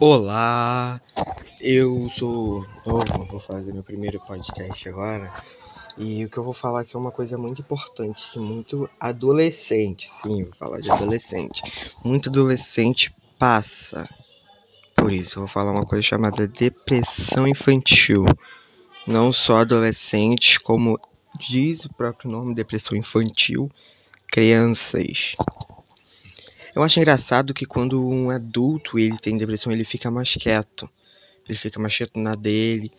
Olá, eu sou novo, vou fazer meu primeiro podcast agora. E o que eu vou falar aqui é uma coisa muito importante, que muito adolescente, sim, vou falar de adolescente. Muito adolescente passa por isso. Eu vou falar uma coisa chamada depressão infantil. Não só adolescentes, como diz o próprio nome, depressão infantil, crianças. Eu acho engraçado que quando um adulto ele tem depressão, ele fica mais quieto. Ele fica mais quieto na dele.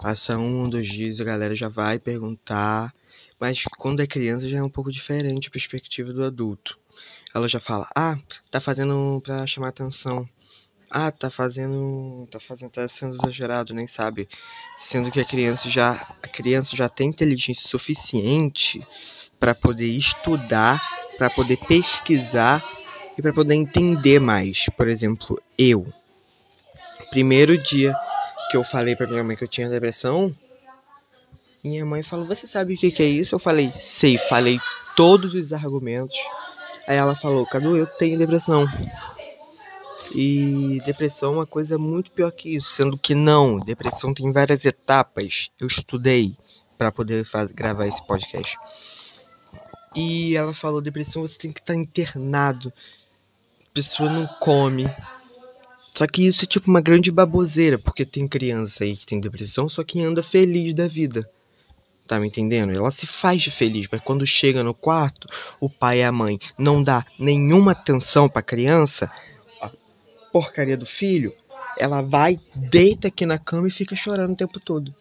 Passa um, dois dias, a galera já vai perguntar. Mas quando é criança já é um pouco diferente a perspectiva do adulto. Ela já fala: "Ah, tá fazendo para chamar atenção. Ah, tá fazendo, tá fazendo, tá sendo exagerado, nem sabe". Sendo que a criança já a criança já tem inteligência suficiente para poder estudar, para poder pesquisar e para poder entender mais. Por exemplo, eu. Primeiro dia que eu falei para minha mãe que eu tinha depressão, minha mãe falou: Você sabe o que, que é isso? Eu falei: Sei, falei todos os argumentos. Aí ela falou: Cadu, eu tenho depressão. E depressão é uma coisa muito pior que isso, sendo que não, depressão tem várias etapas. Eu estudei para poder fazer, gravar esse podcast. E ela falou: depressão você tem que estar tá internado, pessoa não come. Só que isso é tipo uma grande baboseira, porque tem criança aí que tem depressão, só que anda feliz da vida. Tá me entendendo? Ela se faz de feliz, mas quando chega no quarto, o pai e a mãe não dá nenhuma atenção pra criança, a porcaria do filho, ela vai, deita aqui na cama e fica chorando o tempo todo.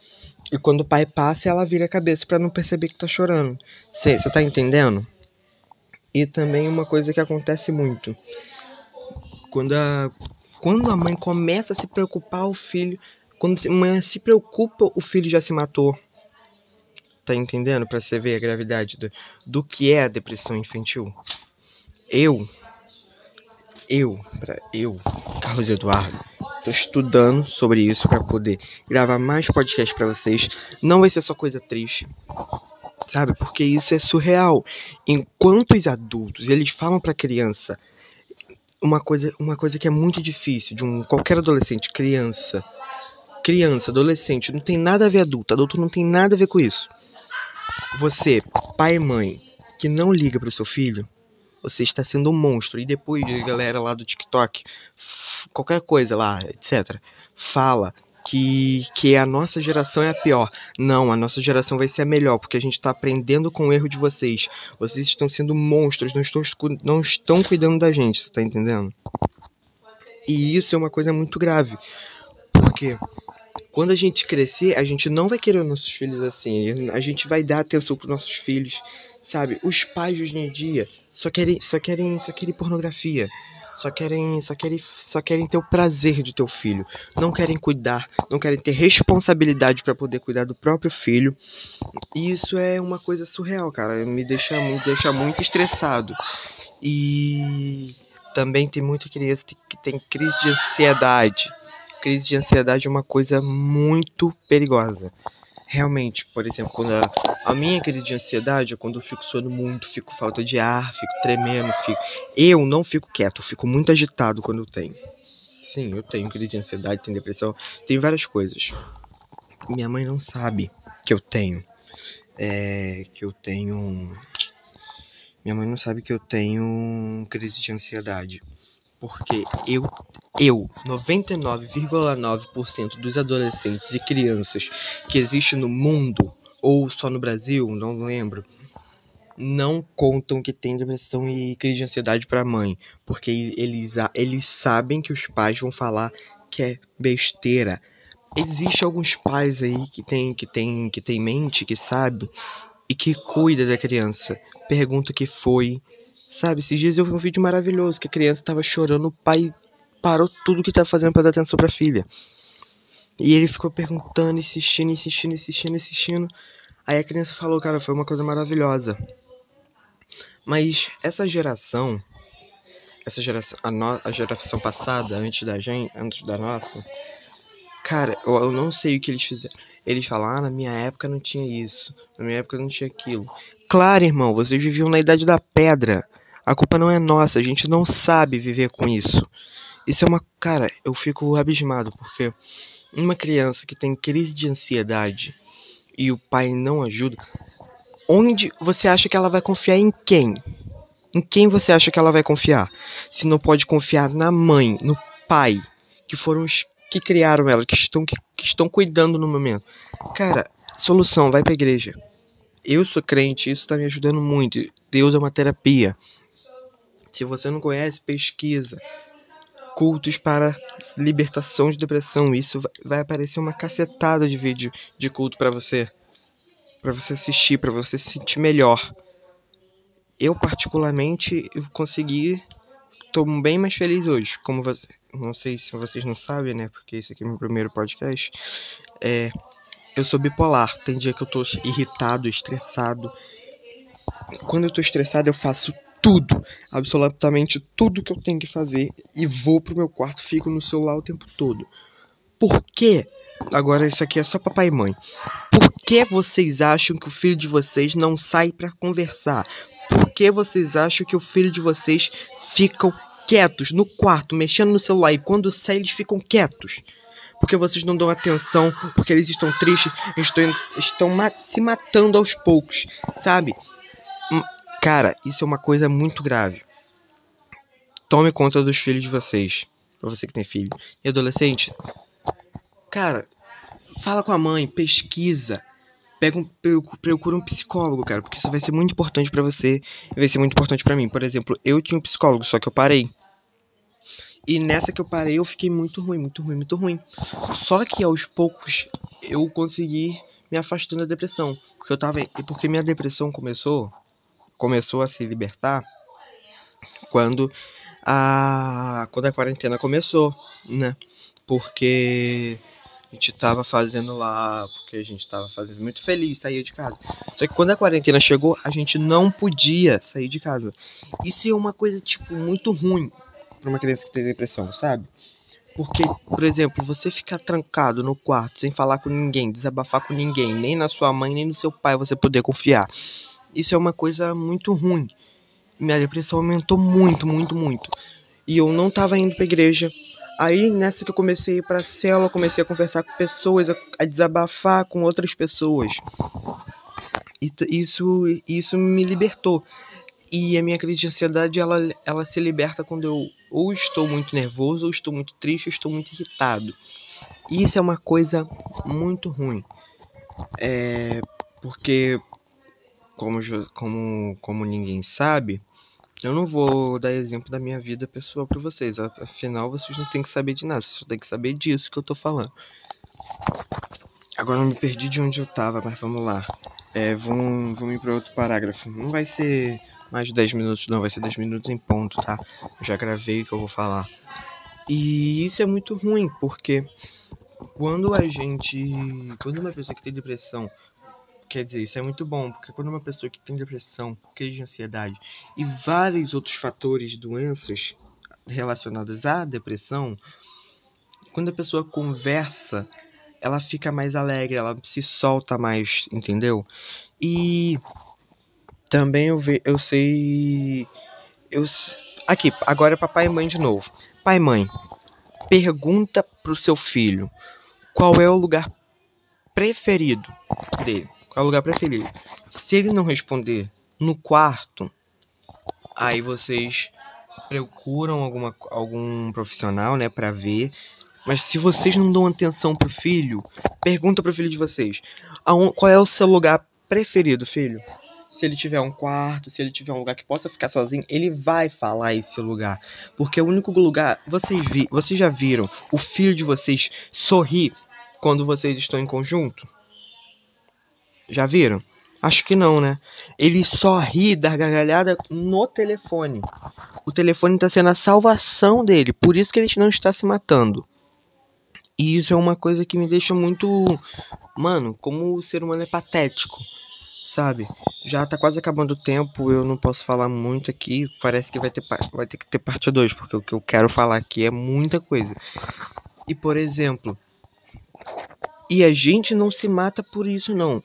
E quando o pai passa, ela vira a cabeça para não perceber que tá chorando. Você tá entendendo? E também uma coisa que acontece muito. Quando a, quando a mãe começa a se preocupar, o filho. Quando a mãe se preocupa, o filho já se matou. Tá entendendo? Pra você ver a gravidade do, do que é a depressão infantil. Eu. Eu, eu, Carlos Eduardo, tô estudando sobre isso para poder gravar mais podcasts para vocês. Não vai ser só coisa triste sabe? Porque isso é surreal. Enquanto os adultos eles falam para criança uma coisa, uma coisa que é muito difícil de um qualquer adolescente, criança, criança, adolescente, não tem nada a ver adulto, adulto não tem nada a ver com isso. Você, pai e mãe, que não liga para o seu filho, você está sendo um monstro. E depois galera lá do TikTok, qualquer coisa lá, etc, fala que, que a nossa geração é a pior. Não, a nossa geração vai ser a melhor, porque a gente está aprendendo com o erro de vocês. Vocês estão sendo monstros, não estão, não estão cuidando da gente, você tá entendendo? E isso é uma coisa muito grave. Porque quando a gente crescer, a gente não vai querer os nossos filhos assim. A gente vai dar atenção para nossos filhos, sabe? Os pais hoje em dia só querem, só querem, só querem pornografia só querem, só querem, só querem ter o prazer de ter o filho, não querem cuidar, não querem ter responsabilidade para poder cuidar do próprio filho. E isso é uma coisa surreal, cara, me deixa, me deixa muito estressado. E também tem muita criança que tem crise de ansiedade. Crise de ansiedade é uma coisa muito perigosa. Realmente, por exemplo, quando a, a minha crise de ansiedade é quando eu fico suando muito, fico falta de ar, fico tremendo, fico. Eu não fico quieto, fico muito agitado quando eu tenho. Sim, eu tenho crise de ansiedade, tenho depressão, tem várias coisas. Minha mãe não sabe que eu tenho. É, que eu tenho. Minha mãe não sabe que eu tenho crise de ansiedade. Porque eu, eu, 99,9% dos adolescentes e crianças que existem no mundo, ou só no Brasil, não lembro, não contam que tem depressão e crise de ansiedade para a mãe, porque eles, eles sabem que os pais vão falar que é besteira. Existem alguns pais aí que tem que tem que tem mente, que sabe e que cuida da criança. Pergunta o que foi, Sabe, esses dias eu vi um vídeo maravilhoso que a criança tava chorando, o pai parou tudo que tava fazendo para dar atenção pra filha. E ele ficou perguntando, insistindo, insistindo, insistindo, insistindo. Aí a criança falou, cara, foi uma coisa maravilhosa. Mas essa geração, essa geração, a, no, a geração passada, antes da gente, antes da nossa, cara, eu, eu não sei o que eles fizeram. Eles falaram, ah, na minha época não tinha isso, na minha época não tinha aquilo. Claro, irmão, vocês viviam na idade da pedra. A culpa não é nossa, a gente não sabe viver com isso. Isso é uma. Cara, eu fico abismado, porque uma criança que tem crise de ansiedade e o pai não ajuda, onde você acha que ela vai confiar em quem? Em quem você acha que ela vai confiar? Se não pode confiar na mãe, no pai, que foram os que criaram ela, que estão, que, que estão cuidando no momento. Cara, solução, vai pra igreja. Eu sou crente, isso tá me ajudando muito. Deus é uma terapia. Se você não conhece, pesquisa. Cultos para libertação de depressão. Isso vai aparecer uma cacetada de vídeo de culto para você. para você assistir, para você se sentir melhor. Eu, particularmente, consegui. Tô bem mais feliz hoje. Como você, não sei se vocês não sabem, né? Porque esse aqui é meu primeiro podcast. É, eu sou bipolar. Tem dia que eu tô irritado, estressado. Quando eu tô estressado, eu faço tudo, absolutamente tudo que eu tenho que fazer e vou pro meu quarto, fico no celular o tempo todo. Por quê? Agora isso aqui é só papai e mãe. Por que vocês acham que o filho de vocês não sai para conversar? Por que vocês acham que o filho de vocês ficam quietos no quarto, mexendo no celular e quando sai eles ficam quietos? Porque vocês não dão atenção, porque eles estão tristes, estão, estão se matando aos poucos, sabe? Cara, isso é uma coisa muito grave. Tome conta dos filhos de vocês. Pra você que tem filho. E adolescente, cara, fala com a mãe, pesquisa, pega um, procura um psicólogo, cara, porque isso vai ser muito importante para você e vai ser muito importante para mim. Por exemplo, eu tinha um psicólogo, só que eu parei. E nessa que eu parei, eu fiquei muito ruim, muito ruim, muito ruim. Só que aos poucos eu consegui me afastando da depressão, porque eu tava, porque minha depressão começou, começou a se libertar quando a quando a quarentena começou, né? Porque a gente tava fazendo lá, porque a gente tava fazendo muito feliz, sair de casa. Só que quando a quarentena chegou, a gente não podia sair de casa. Isso é uma coisa, tipo, muito ruim para uma criança que tem depressão, sabe? Porque, por exemplo, você ficar trancado no quarto sem falar com ninguém, desabafar com ninguém, nem na sua mãe, nem no seu pai você poder confiar. Isso é uma coisa muito ruim. Minha depressão aumentou muito, muito, muito. E eu não tava indo pra igreja, Aí nessa que eu comecei a ir pra célula, comecei a conversar com pessoas, a, a desabafar com outras pessoas. Isso, isso me libertou. E a minha crise de ansiedade, ela, ela se liberta quando eu ou estou muito nervoso, ou estou muito triste, ou estou muito irritado. Isso é uma coisa muito ruim. É, porque, como, como, como ninguém sabe, eu não vou dar exemplo da minha vida pessoal para vocês. Afinal, vocês não têm que saber de nada. Vocês só têm que saber disso que eu tô falando. Agora eu me perdi de onde eu tava, mas vamos lá. É, vamos, vamos ir para outro parágrafo. Não vai ser mais de 10 minutos, não. Vai ser 10 minutos em ponto, tá? Eu já gravei o que eu vou falar. E isso é muito ruim, porque quando a gente. Quando uma pessoa que tem depressão Quer dizer, isso é muito bom, porque quando uma pessoa que tem depressão, crise de ansiedade e vários outros fatores doenças relacionadas à depressão, quando a pessoa conversa, ela fica mais alegre, ela se solta mais, entendeu? E também eu, ve, eu sei. Eu, aqui, agora é papai e mãe de novo. Pai e mãe, pergunta pro seu filho qual é o lugar preferido dele. Qual é o lugar preferido? Se ele não responder no quarto, aí vocês procuram alguma, algum profissional, né, para ver. Mas se vocês não dão atenção pro filho, pergunta pro filho de vocês: qual é o seu lugar preferido, filho? Se ele tiver um quarto, se ele tiver um lugar que possa ficar sozinho, ele vai falar esse lugar. Porque é o único lugar. Vocês, vi, vocês já viram o filho de vocês sorrir quando vocês estão em conjunto? Já viram? Acho que não, né? Ele só ri da gargalhada no telefone. O telefone está sendo a salvação dele, por isso que ele não está se matando. E isso é uma coisa que me deixa muito. Mano, como o ser humano é patético, sabe? Já tá quase acabando o tempo, eu não posso falar muito aqui. Parece que vai ter, vai ter que ter parte 2, porque o que eu quero falar aqui é muita coisa. E por exemplo, e a gente não se mata por isso, não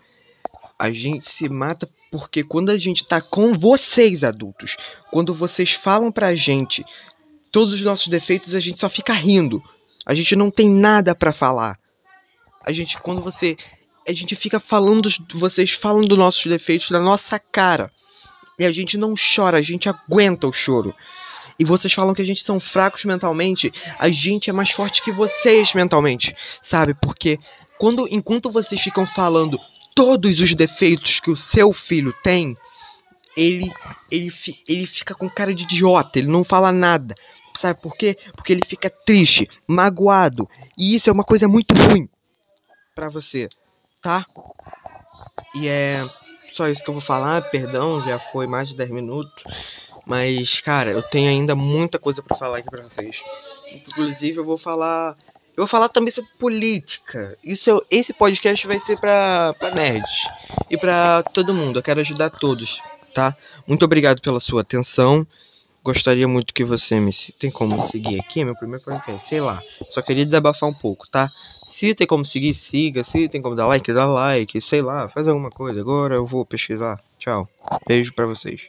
a gente se mata porque quando a gente tá com vocês adultos, quando vocês falam pra gente todos os nossos defeitos a gente só fica rindo. A gente não tem nada para falar. A gente, quando você. A gente fica falando. Vocês falam dos nossos defeitos na nossa cara. E a gente não chora, a gente aguenta o choro. E vocês falam que a gente são fracos mentalmente. A gente é mais forte que vocês mentalmente. Sabe? Porque quando enquanto vocês ficam falando todos os defeitos que o seu filho tem, ele ele ele fica com cara de idiota, ele não fala nada. Sabe por quê? Porque ele fica triste, magoado. E isso é uma coisa muito ruim para você, tá? E é só isso que eu vou falar. Perdão, já foi mais de 10 minutos. Mas, cara, eu tenho ainda muita coisa para falar aqui pra vocês. Inclusive, eu vou falar. Eu vou falar também sobre política. Isso, esse podcast vai ser pra nerds. E pra todo mundo. Eu quero ajudar todos, tá? Muito obrigado pela sua atenção. Gostaria muito que você me. Tem como seguir aqui? É meu primeiro podcast, sei lá. Só queria desabafar um pouco, tá? Se tem como seguir, siga. Se tem como dar like, dá like. Sei lá, faz alguma coisa. Agora eu vou pesquisar. Tchau. Beijo pra vocês.